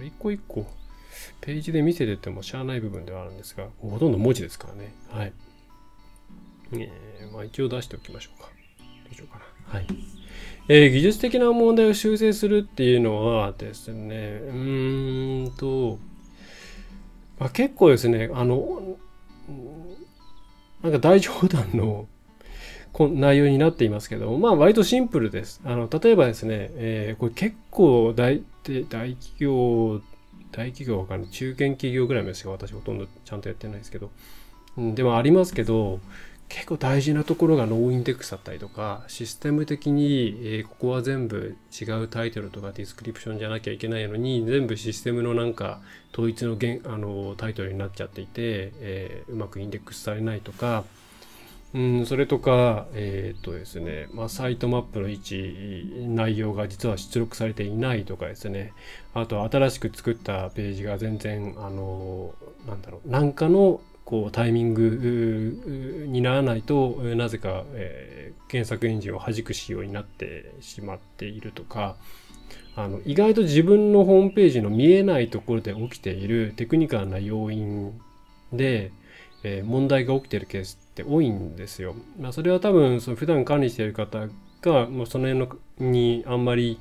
これ一個一個ページで見せててもしゃあない部分ではあるんですが、ほとんど文字ですからね。はい。えー、まあ一応出しておきましょうか。どうしようかな。はい。えー、技術的な問題を修正するっていうのはですね、うーんと、まあ、結構ですね、あの、なんか大冗談の内容になっていますけど、まあ割とシンプルです。あの、例えばですね、えー、これ結構大、大企業、大企業わかんない。中堅企業ぐらいですよ。私ほとんどちゃんとやってないですけど。うん、でもありますけど、結構大事なところが noindex だったりとか、システム的に、えー、ここは全部違うタイトルとか description じゃなきゃいけないのに、全部システムのなんか統一のあのタイトルになっちゃっていて、えー、うまくインデックスされないとか、うん、それとか、えっ、とですね、まあ、サイトマップの位置、内容が実は出力されていないとかですね、あと新しく作ったページが全然、あの、なんだろう、なんかのこうタイミングにならないとなぜか、えー、検索エンジンを弾く仕様になってしまっているとか。あの意外と自分のホームページの見えないところで起きているテクニカルな要因で、えー、問題が起きているケースって多いんですよ。まあ、それは多分その普段管理している方がもうその辺のにあんまり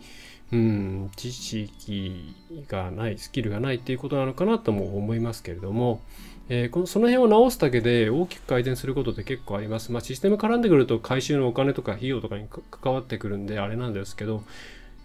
うん、知識がない、スキルがないっていうことなのかなとも思いますけれども、えー、このその辺を直すだけで大きく改善することって結構あります。まあ、システム絡んでくると回収のお金とか費用とかに関わってくるんであれなんですけど、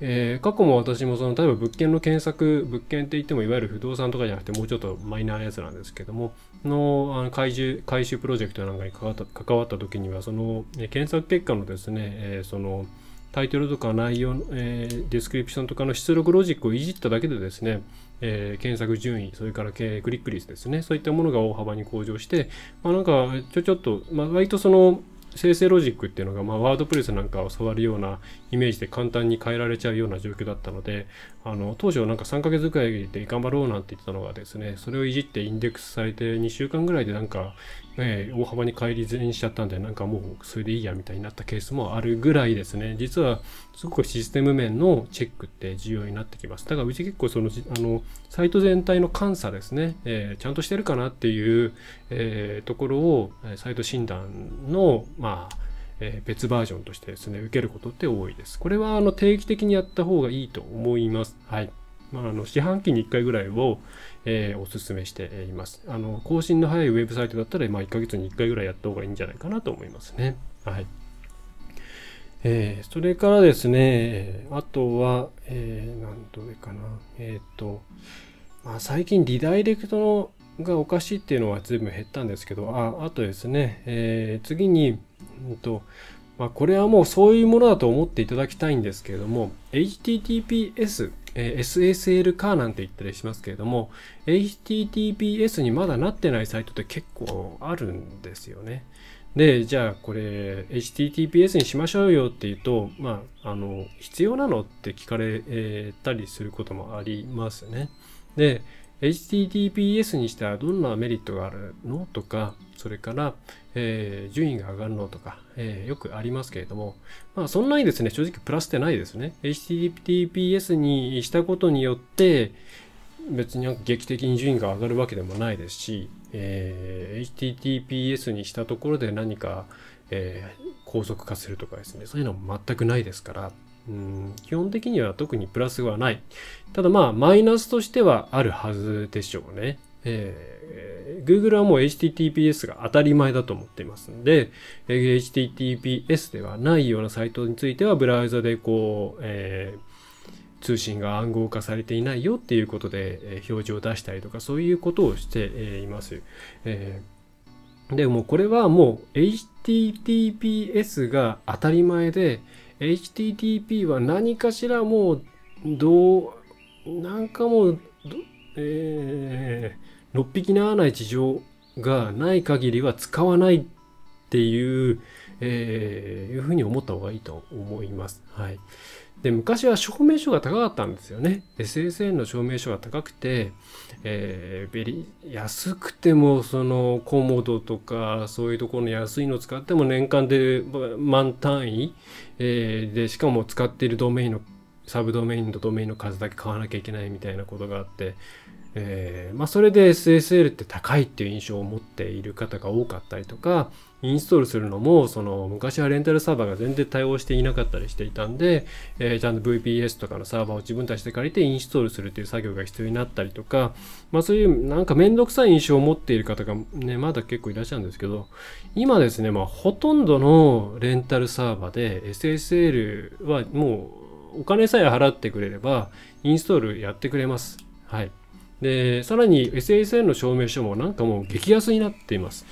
えー、過去も私もその例えば物件の検索物件って言ってもいわゆる不動産とかじゃなくてもうちょっとマイナーやつなんですけどものあの回収回収プロジェクトなんかに関わった関わった時にはその、え検索結果のですね、えー、そのタイトルとか内容、えー、 description とかの出力ロジックをいじっただけでですね、えー、検索順位、それからクリック率ですね、そういったものが大幅に向上して、まあ、なんかちょちょっと、まあ、割とその生成ロジックっていうのが、まあ、ワードプレスなんかを触るようなイメージで簡単に変えられちゃうような状況だったので、あの当初なんか3ヶ月くらいで頑張ろうなんて言ってたのがですね、それをいじってインデックスされて2週間ぐらいでなんかえー、大幅に改善しちゃったんで、なんかもうそれでいいやみたいになったケースもあるぐらいですね。実はすごくシステム面のチェックって重要になってきます。だからうち結構その、あの、サイト全体の監査ですね、えー、ちゃんとしてるかなっていう、えー、ところを、サイト診断の、まあ、えー、別バージョンとしてですね、受けることって多いです。これはあの定期的にやった方がいいと思います。はい。まあ、あの四半期に1回ぐらいを、えー、お勧めしています。あの更新の早いウェブサイトだったら、まあ、1ヶ月に1回ぐらいやった方がいいんじゃないかなと思いますね。はい。えー、それからですね、あとは、えー、何度上かな。えっ、ー、と、まあ、最近リダイレクトのがおかしいっていうのは随分減ったんですけど、ああとですね、えー、次に、うんとまあ、これはもうそういうものだと思っていただきたいんですけれども、HTTPS えー、SSL 化なんて言ったりしますけれども、HTTPS にまだなってないサイトって結構あるんですよね。で、じゃあこれ HTTPS にしましょうよって言うと、まあ、あの、必要なのって聞かれたりすることもありますね。で、HTTPS にしたらどんなメリットがあるのとか、それから、えー、順位が上がるのとか、えー、よくありますけれども、まあそんなにですね、正直プラスってないですね。HTTPS にしたことによって、別に劇的に順位が上がるわけでもないですし、えー、HTTPS にしたところで何か、えー、高速化するとかですね、そういうのも全くないですから、うん基本的には特にプラスはない。ただまあ、マイナスとしてはあるはずでしょうね。えー、Google はもう HTTPS が当たり前だと思っていますので、HTTPS ではないようなサイトについてはブラウザでこう、えー、通信が暗号化されていないよっていうことで、えー、表示を出したりとかそういうことをして、います。えー、でもこれはもう HTTPS が当たり前で HTTP は何かしらもうどうなんかもうえー、6匹ならない事情がない限りは使わないっていう、えー、いうふうに思った方がいいと思います。はい。で、昔は証明書が高かったんですよね。SSN の証明書が高くて、えー、ベリ安くてもそのコモドとかそういうところの安いのを使っても年間で万単位、えー、でしかも使っているドメインのサブドメインとドメインの数だけ買わなきゃいけないみたいなことがあって、えー、まあ、それで SSL って高いっていう印象を持っている方が多かったりとか、インストールするのも、その昔はレンタルサーバーが全然対応していなかったりしていたんで、えー、ちゃんと VPS とかのサーバーを自分たちで借りてインストールするっていう作業が必要になったりとか、まあそういうなんかめんどくさい印象を持っている方がね、まだ結構いらっしゃるんですけど、今ですね、まあほとんどのレンタルサーバーで SSL はもうお金さえ払ってくれればインストールやってくれます。はい。で、さらに SSL の証明書もなんかもう激安になっています。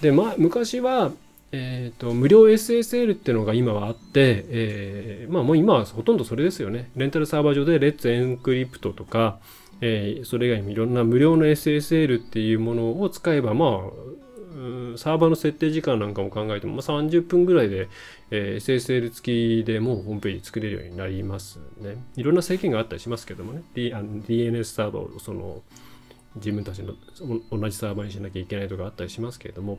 で、まあ、昔は、えーと、無料 SSL っていうのが今はあって、えー、まあもう今はほとんどそれですよね。レンタルサーバー上でレッツエンクリプトとか、えー、それ以外にいろんな無料の SSL っていうものを使えば、まあ、サーバーの設定時間なんかも考えても、まあ、30分ぐらいで、えー、SSL 付きでもうホームページ作れるようになりますね。いろんな制限があったりしますけどもね、D、DNS サーバーをその自分たちの同じサーバーにしなきゃいけないとかあったりしますけれども、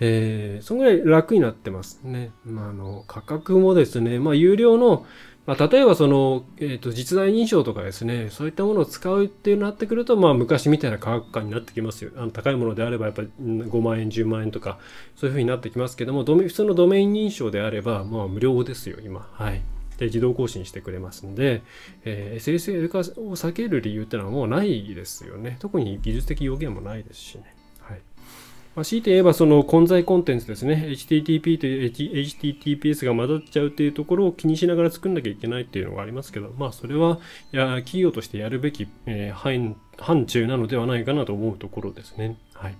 えー、そのぐらい楽になってますね。まあ、あの、価格もですね、まあ、有料の、まあ、例えばその、えっ、ー、と、実在認証とかですね、そういったものを使うっていうなってくると、まあ、昔みたいな価格感になってきますよ。あの高いものであれば、やっぱり5万円、10万円とか、そういうふうになってきますけども、普通のドメイン認証であれば、まあ、無料ですよ、今。はい。で、自動更新してくれますんで、えー、SSL 化を避ける理由ってのはもうないですよね。特に技術的要件もないですしね。まあ、強いて言えばその混在コンテンツですね、HTTP と HTTPS が混ざっちゃうっていうところを気にしながら作んなきゃいけないっていうのがありますけど、まあそれはいや企業としてやるべき、えー、範範疇なのではないかなと思うところですね。はい。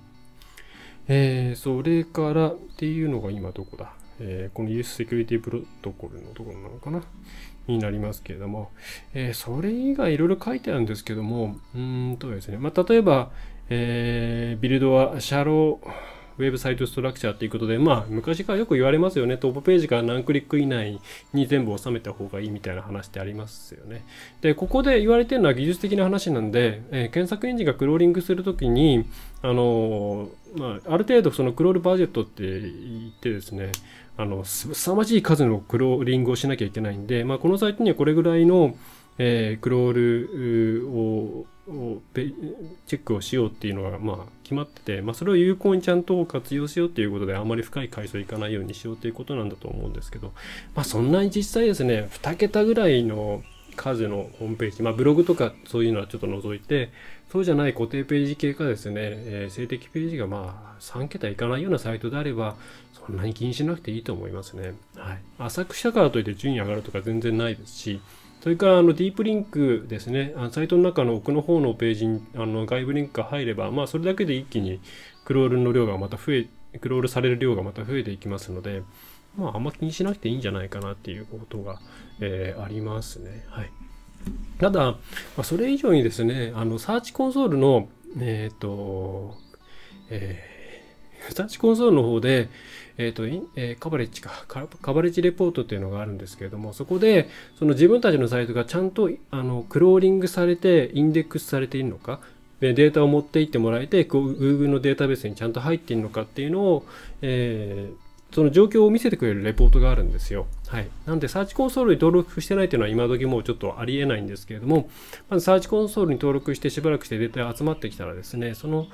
えー、それからっていうのが今どこだ、えー、この US Security プロトコルのところなのかな？になりますけれども、えー、それ以外いろいろ書いてあるんですけども、うんとですね、まあ、例えば、えー、ビルドはシャローウェブサイトストラクチャーということで、まあ、昔からよく言われますよね。トップページから何クリック以内に全部収めた方がいいみたいな話ってありますよね。で、ここで言われてるのは技術的な話なんで、えー、検索エンジンがクローリングするときに、あのー、まあ、ある程度そのクロールバジェットって言ってですね、あの、すさまじい数のクローリングをしなきゃいけないんで、まあ、このサイトにはこれぐらいの、えー、クロールををチェックをしようっていうのがまあ決まってて、まあ、それを有効にちゃんと活用しようっていうことであまり深い階層いかないようにしようということなんだと思うんですけど、まあ、そんなに実際ですね2桁ぐらいの数のホームページ、まあ、ブログとかそういうのはちょっと除いてそうじゃない固定ページ系かですね、えー、静的ページがまあ3桁いかないようなサイトであればそんなに気にしなくていいと思いますね。はい、浅くしたからといって順位上がるとか全然ないですしそれからあのディープリンクですね、サイトの中の奥の方のページにあの外部リンクが入れば、まあ、それだけで一気にクロールの量がまた増え、クロールされる量がまた増えていきますので、まあ、あんま気にしなくていいんじゃないかなっていうことが、えー、ありますね。はい。ただ、まあ、それ以上にですね、あの、サーチコンソールの、えっ、ー、と、えー、タッチコンソールの方で、えっ、と、え、カバレッジか、カバレッジレポートっていうのがあるんですけれども、そこで、その自分たちのサイトがちゃんと、あの、クローリングされて、インデックスされているのか、データを持っていってもらえて、Google のデータベースにちゃんと入っているのかっていうのを、えーその状況を見せてくれるレポートがあるんですよ。はい。なんで、サーチコンソールに登録してないというのは今時もうちょっとありえないんですけれども、まずサーチコンソールに登録してしばらくしてデータが集まってきたらですね、その、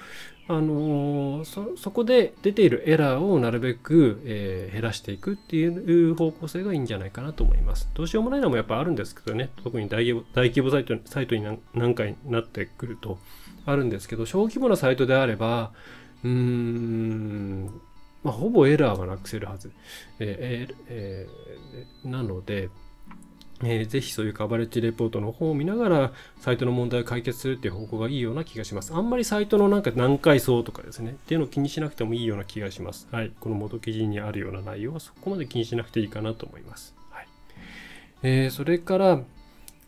あのー、そ、そこで出ているエラーをなるべく、えー、減らしていくっていう方向性がいいんじゃないかなと思います。どうしようもないのもやっぱあるんですけどね、特に大規模サイトサイトに何回なってくるとあるんですけど、小規模なサイトであれば、うーん、まあ、ほぼエラーはなくせるはず。えーえー、なので、えー、ぜひそういうカバレッジレポートの方を見ながら、サイトの問題を解決するっていう方向がいいような気がします。あんまりサイトのなんか何回そうとかですね、っていうのを気にしなくてもいいような気がします。はい。この元記事にあるような内容はそこまで気にしなくていいかなと思います。はい。えー、それから、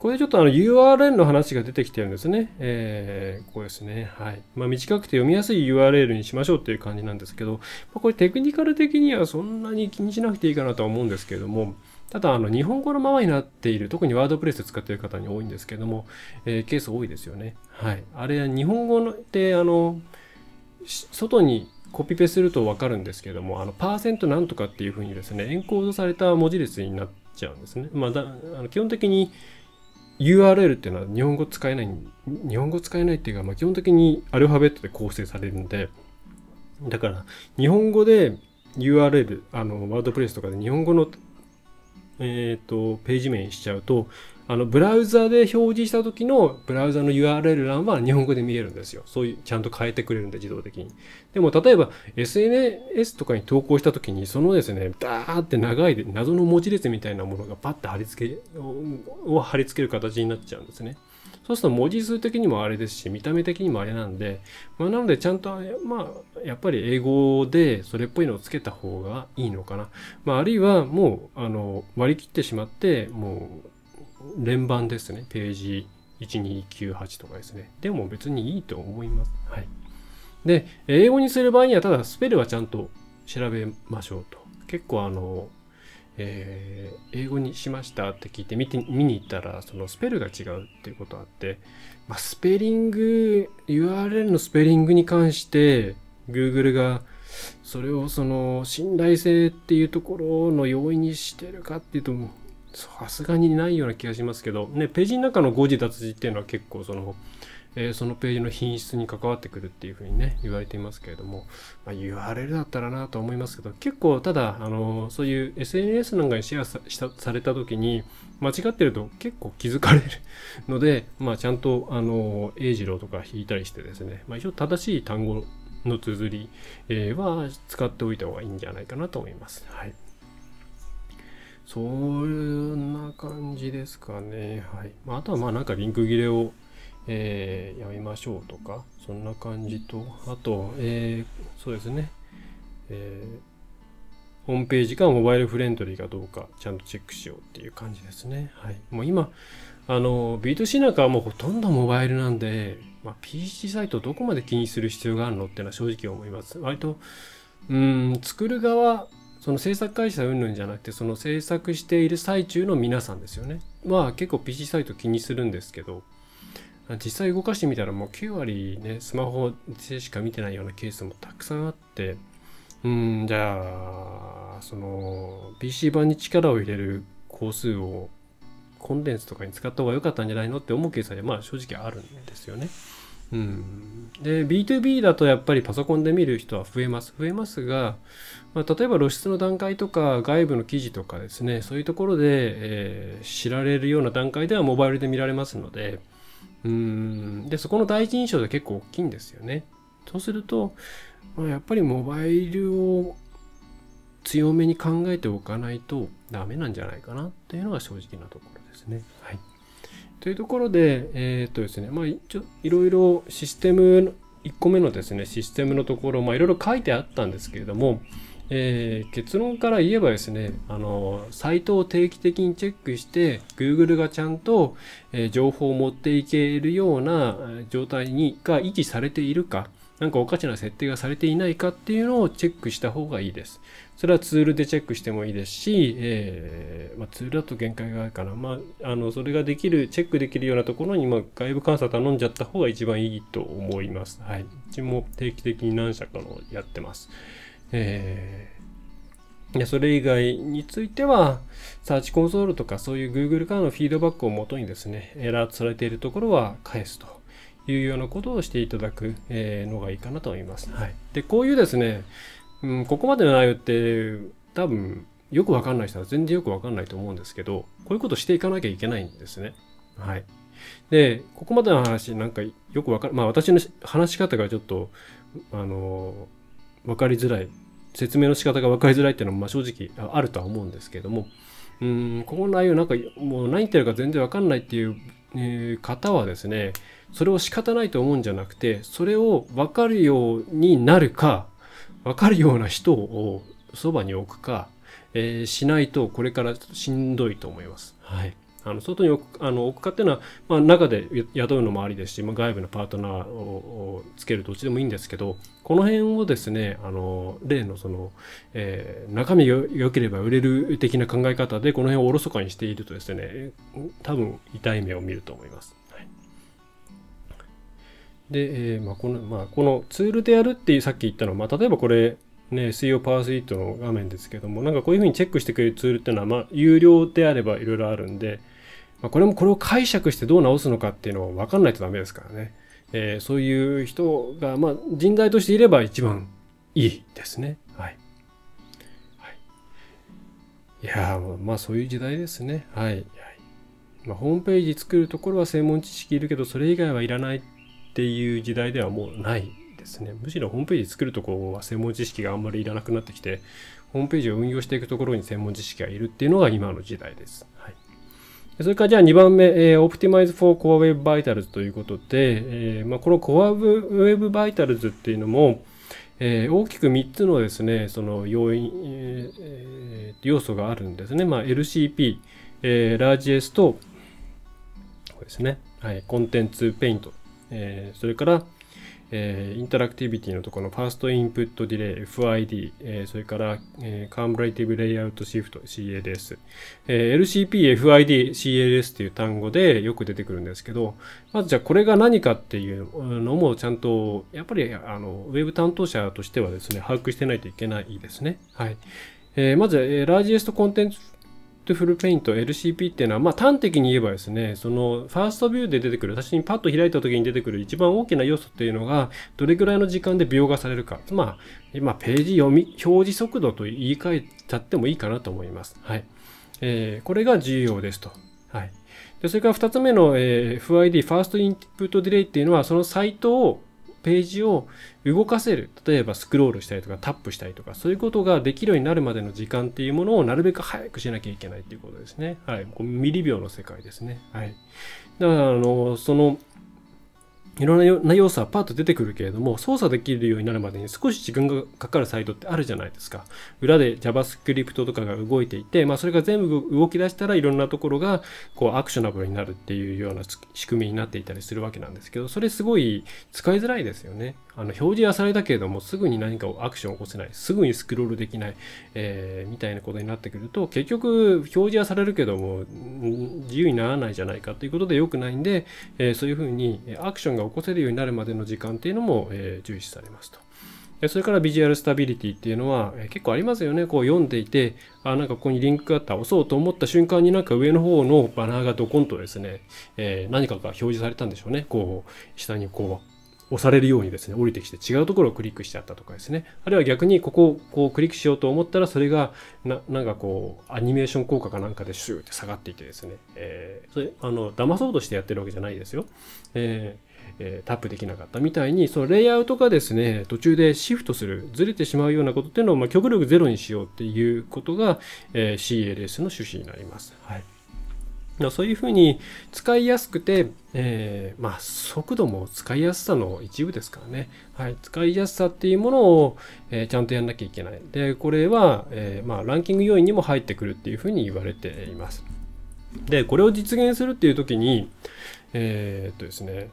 これちょっとあの URL の話が出てきてるんですね。えー、ここですね。はい。まあ、短くて読みやすい URL にしましょうっていう感じなんですけど、まあ、これテクニカル的にはそんなに気にしなくていいかなとは思うんですけれども、ただ、あの、日本語のままになっている、特にワードプレス使っている方に多いんですけども、えー、ケース多いですよね。はい。あれ、日本語のって、あの、外にコピペするとわかるんですけども、あの、パーセントなんとかっていうふうにですね、エンコードされた文字列になっちゃうんですね。まあ、だあの基本的に URL っていうのは日本語使えない、日本語使えないっていうか、まあ、基本的にアルファベットで構成されるんで、だから日本語で URL、あの、ワードプレスとかで日本語の、えっ、ー、と、ページ名にしちゃうと、あの、ブラウザで表示した時のブラウザの URL 欄は日本語で見えるんですよ。そういう、ちゃんと変えてくれるんで、自動的に。でも、例えば SNS とかに投稿した時に、そのですね、ダーって長い謎の文字列みたいなものがパッて貼り付け、を貼り付ける形になっちゃうんですね。そうすると文字数的にもあれですし、見た目的にもあれなんで、まあ、なのでちゃんと、まあ、やっぱり英語でそれっぽいのをつけた方がいいのかな。まあ、あるいはもう、あの、割り切ってしまって、もう、連番ですね。ページ1298とかですね。でも別にいいと思います。はい。で、英語にする場合には、ただスペルはちゃんと調べましょうと。結構あの、えー、英語にしましたって聞いて見て見に行ったらそのスペルが違うっていうことあって、まあ、スペリング URL のスペリングに関して Google がそれをその信頼性っていうところの要因にしてるかっていうとさすがにないような気がしますけど、ね、ページの中の誤字脱字っていうのは結構その、えー、そのページの品質に関わってくるっていうふうにね、言われていますけれども、まあ、URL だったらなと思いますけど、結構ただ、あの、そういう SNS なんかにシェアさされた時に、間違ってると結構気づかれるので、まあ、ちゃんと、あの、英二郎とか引いたりしてですね、まあ、一応正しい単語の綴り、は使っておいた方がいいんじゃないかなと思います。はい。そんな感じですかね。はい。まあ、あとはまあなんかリンク切れを、えー、やめましょうとか、そんな感じと、あと、えー、そうですね。えー、ホームページがモバイルフレンドリーかどうか、ちゃんとチェックしようっていう感じですね。はい。もう今、あの、B2C なんかはもうほとんどモバイルなんで、まあ、PC サイトどこまで気にする必要があるのっていうのは正直思います。割と、うん、作る側その制作会社云々じゃなくてその制作している最中の皆さんですよねまあ結構 PC サイト気にするんですけど実際動かしてみたらもう9割ねスマホでしか見てないようなケースもたくさんあってうんじゃあその PC 版に力を入れる工数をコンデンスとかに使った方が良かったんじゃないのって思うケースはまあ正直あるんですよね。うん、で B2B だとやっぱりパソコンで見る人は増えます。増えますが、まあ、例えば露出の段階とか外部の記事とかですねそういうところで、えー、知られるような段階ではモバイルで見られますのでうん。でそこの第一印象で結構大きいんですよね。そうすると、まあ、やっぱりモバイルを強めに考えておかないとダメなんじゃないかなっていうのが正直なところですね。というところで、えー、っとですね、まあ、一応いろいろシステム、1個目のですね、システムのところ、まあ、いろいろ書いてあったんですけれども、えー、結論から言えばですね、あの、サイトを定期的にチェックして、Google がちゃんと、えー、情報を持っていけるような状態に、が維持されているか、なんかおかしな設定がされていないかっていうのをチェックした方がいいです。それはツールでチェックしてもいいですし、えーまあ、ツールだと限界があるかな。まあ、あの、それができる、チェックできるようなところに、まあ、外部監査頼んじゃった方が一番いいと思います。はい。うちも定期的に何社かのやってます。えー、でそれ以外については、サーチコンソールとかそういう Google からのフィードバックをもとにですね、エラーされているところは返すというようなことをしていただくのがいいかなと思います。はい。で、こういうですね、うん、ここまでの内容って多分よくわかんない人は全然よくわかんないと思うんですけど、こういうことしていかなきゃいけないんですね。はい。で、ここまでの話なんかよくわかる、まあ私の話し方がちょっと、あの、わかりづらい、説明の仕方がわかりづらいっていうのもまあ正直あるとは思うんですけども、うん、ここの内容なんかもう何言ってるか全然わかんないっていう、えー、方はですね、それを仕方ないと思うんじゃなくて、それをわかるようになるか、分かるような人をそばに置くか、えー、しないとこれからしんどいと思います。はい。あの外に置くあの置くかっていうのは、まあ、中で雇うのもありですし、まあ、外部のパートナーをつけるどっちでもいいんですけどこの辺をですねあの例のその、えー、中身が良ければ売れる的な考え方でこの辺をおろそかにしているとですね多分痛い目を見ると思います。で、えー、まあ、この、まあ、このツールでやるっていうさっき言ったのは、まあ、例えばこれ、ね、SEO パワースイートの画面ですけども、なんかこういうふうにチェックしてくれるツールっていうのは、まあ、有料であればいろいろあるんで、まあ、これもこれを解釈してどう直すのかっていうのを分かんないとダメですからね。えー、そういう人が、まあ、人材としていれば一番いいですね。はい。はい、いやまあそういう時代ですね。はい。まあ、ホームページ作るところは専門知識いるけど、それ以外はいらないっていう時代ではもうないですね。むしろホームページ作るところは専門知識があんまりいらなくなってきて、ホームページを運用していくところに専門知識がいるっていうのが今の時代です。はい。それからじゃあ2番目、えー、Optimize for Core Web Vitals ということで、えーまあ、この Core Web Vitals っていうのも、えー、大きく3つのですね、その要因、えー、要素があるんですね。まあ、LCP、えー、ラージ S と、これですね、はい、 Contentful Paint、えー、それから、えー、 interactivity のところの First Input Delay、FID、えー、それから、えー、 Cumulative Layout Shift、CLS、えー、LCP、FID、CLS という単語でよく出てくるんですけど、まずじゃあこれが何かっていうのもちゃんと、やっぱりあのウェブ担当者としてはですね、把握してないといけないですね。はい。えー、まず、えー、 Largest Contentful Paint LCP っていうのは、まあ、端的に言えばですね、そのファーストビューで出てくる、私にパッと開いた時に出てくる一番大きな要素っていうのが、どれぐらいの時間で描画されるか。まあ、今、ページ読み、表示速度と言い換えちゃってもいいかなと思います。はい。えー、これが重要ですと。はい。でそれから2つ目の、えー、FID、ファーストインプットディレイっていうのは、そのサイトをページを動かせる。例えばスクロールしたりとかタップしたりとか、そういうことができるようになるまでの時間っていうものをなるべく早くしなきゃいけないっていうことですね。はい。ミリ秒の世界ですね。はい。だから、あの、その、いろんな要素はパッと出てくるけれども、操作できるようになるまでに少し時間がかかるサイトってあるじゃないですか。裏で JavaScript とかが動いていて、まあそれが全部動き出したらいろんなところがこうアクショナブルになるっていうような仕組みになっていたりするわけなんですけど、それすごい使いづらいですよね。あの表示はされたけれども、すぐに何かをアクションを起こせない、すぐにスクロールできない、えー、みたいなことになってくると、結局表示はされるけども、自由にならないじゃないかということで良くないんで、えー、そういうふうにアクションが起こせるようになるまでの時間っていうのも、えー、重視されますと。それからビジュアルスタビリティっていうのは、結構ありますよね。こう読んでいて、あ、なんかここにリンクがあった、押そうと思った瞬間になんか上の方のバナーがドコンとですね、えー、何かが表示されたんでしょうね。こう、下にこう、押されるようにですね、降りてきて違うところをクリックしちゃったとかですね。あるいは逆にここをこうクリックしようと思ったら、それがな、なんかこう、アニメーション効果かなんかでシューって下がっていてですね、えー、それ、あの、騙そうとしてやってるわけじゃないですよ。ええー、タップできなかったみたいに、そのレイアウトがですね、途中でシフトする、ずれてしまうようなことっていうのを、まあ、極力ゼロにしようっていうことが、えー、CLS の趣旨になります。はい。そういうふうに使いやすくて、えー、まあ、速度も使いやすさの一部ですからね。はい。使いやすさっていうものを、えー、ちゃんとやんなきゃいけない。で、これは、えー、まあ、ランキング要因にも入ってくるっていうふうに言われています。で、これを実現するっていう時に、えっとですね、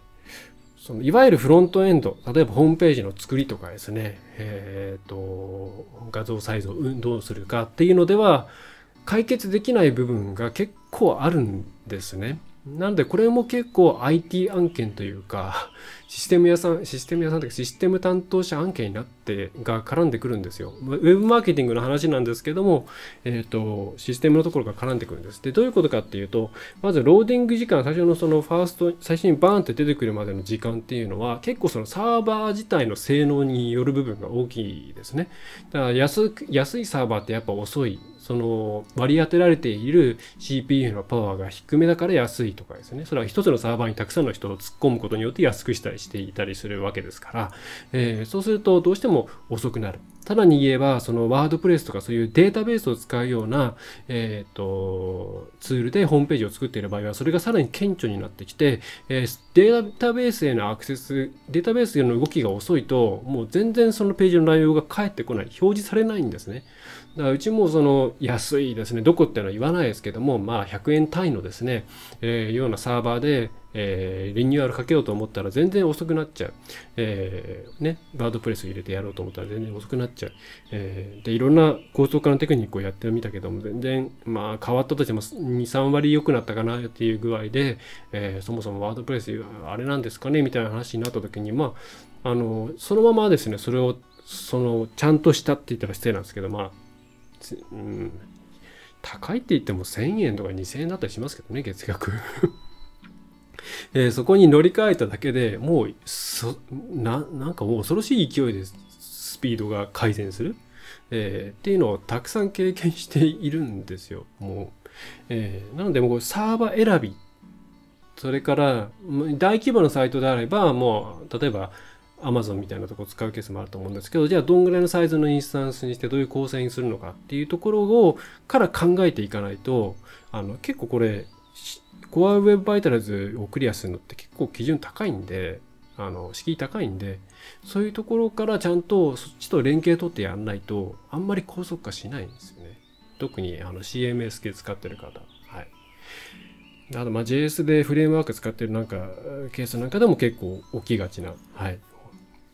そのいわゆるフロントエンド、例えばホームページの作りとかですね、えっ、と、画像サイズをどうするかっていうのでは、解決できない部分が結構あるんですね。なのでこれも結構 IT 案件というか、システム屋さん、システム屋さんというかシステム担当者案件になってが絡んでくるんですよ。ウェブマーケティングの話なんですけども、えっ、ー、と、システムのところが絡んでくるんです。で、どういうことかっていうと、まずローディング時間、最初のそのファースト、最初にバーンって出てくるまでの時間っていうのは、結構そのサーバー自体の性能による部分が大きいですね。だから安安いサーバーってやっぱ遅いその割り当てられている CPU のパワーが低めだから安いとかですね。それは一つのサーバーにたくさんの人を突っ込むことによって安くしたりしていたりするわけですから、えー、そうするとどうしても遅くなる。さらに言えば、そのワードプレスとかそういうデータベースを使うような、え、ー、と、ツールでホームページを作っている場合は、それがさらに顕著になってきて、えー、データベースへのアクセス、データベースへの動きが遅いと、もう全然そのページの内容が返ってこない、表示されないんですね。だからうちもその安いですね、どこっていうのは言わないですけども、まあ100円単位のですね、えー、ようなサーバーで、えー、リニューアルかけようと思ったら全然遅くなっちゃう。えー、ね、バードプレス入れてやろうと思ったら全然遅くなっちゃう。えー、で、いろんな高速化のテクニックをやってみたけども、全然、まあ変わったとしても2、3割良くなったかなっていう具合で、え、そもそもワードプレスあれなんですかねみたいな話になった時に、まあ、あの、そのままですね、それをそのちゃんとしたって言ったら失礼なんですけどまあ、うん、高いって言っても1000円とか2000円だったりしますけどね月額。えー、そこに乗り換えただけでもうそななんかもう恐ろしい勢いでスピードが改善する、えー、っていうのをたくさん経験しているんですよもう、えー、なのでもうサーバー選び。それから大規模なサイトであればもう例えば Amazon みたいなとこ使うケースもあると思うんですけどじゃあどんぐらいのサイズのインスタンスにしてどういう構成にするのかっていうところをから考えていかないとあの結構これコアウェブバイタルズをクリアするのって結構基準高いんであの敷居高いんでそういうところからちゃんとそっちと連携取ってやんないとあんまり高速化しないんですよね。特にあの CMS 系使ってる方。はい。あとまあ JS でフレームワーク使ってるなんかケースなんかでも結構起きがちな、はい。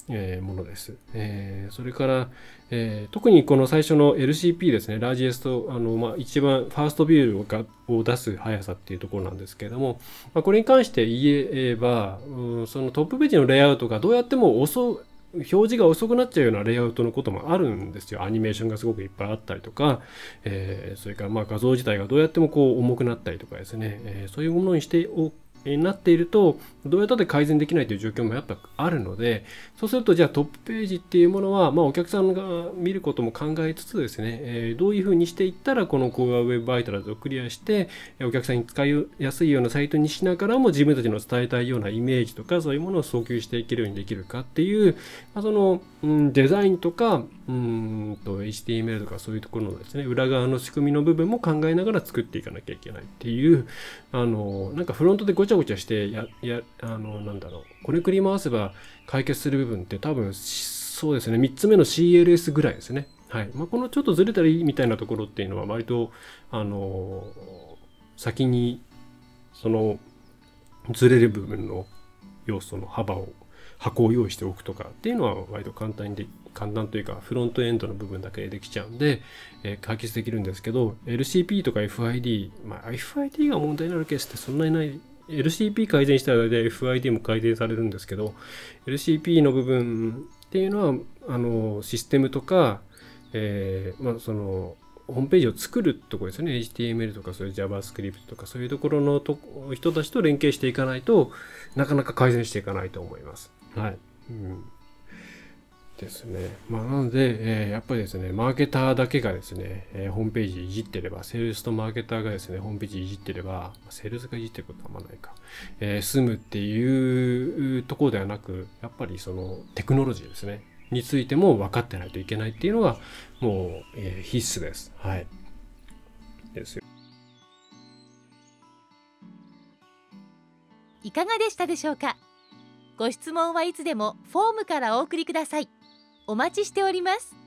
えー、ものです。えー、それから、えー、特にこの最初の LCP ですね、ラージエスト、あの、まあ、一番ファーストビューを出す速さっていうところなんですけれども、まあ、これに関して言えば、うん、そのトップページのレイアウトがどうやっても遅表示が遅くなっちゃうようなレイアウトのこともあるんですよ。アニメーションがすごくいっぱいあったりとか、えー、それからまあ画像自体がどうやってもこう重くなったりとかですね、えー、そういうものにしておになっているとどうやったって改善できないという状況もやっぱあるのでそうするとじゃあトップページっていうものは、まあ、お客さんが見ることも考えつつですね、え、どういうふうにしていったらこのコアウェブバイタルズをクリアしてお客さんに使いやすいようなサイトにしながらも自分たちの伝えたいようなイメージとかそういうものを訴求していけるようにできるかっていう、まあ、その、うん、デザインとかうんと HTML とかそういうところのですね裏側の仕組みの部分も考えながら作っていかなきゃいけないっていうあのなんかフロントでごちゃごちゃしてや やあのなんだろうこれくり回せば解決する部分って多分そうですね。3つ目の CLS ぐらいですね。はい。まあ、このちょっとずれたらいいみたいなところっていうのは割とあの先にそのずれる部分の要素の幅を箱を用意しておくとかっていうのは割と簡単にで簡単というかフロントエンドの部分だけでできちゃうんで、えー、解決できるんですけど LCP とか FID、まあ、FID が問題になるケースってそんなにない。LCP 改善したら大体 FID も改善されるんですけど LCP の部分っていうのはあのシステムとか、えー、まあ、そのホームページを作るところですよね。HTML とかそういう JavaScript とかそういうところのと人たちと連携していかないとなかなか改善していかないと思います。はい、うん。ですね。まあ、なので、えー、やっぱりですね、マーケターだけがですね、えー、ホームページいじってれば、セールスとマーケターがですね、ホームページいじってれば、セールスがいじってることはあんまないか、えー、済むっていうところではなく、やっぱりそのテクノロジーですね、についても分かってないといけないっていうのが、もう、えー、必須です。はい。ですよ。いかがでしたでしょうか？ご質問はいつでもフォームからお送りください。お待ちしております。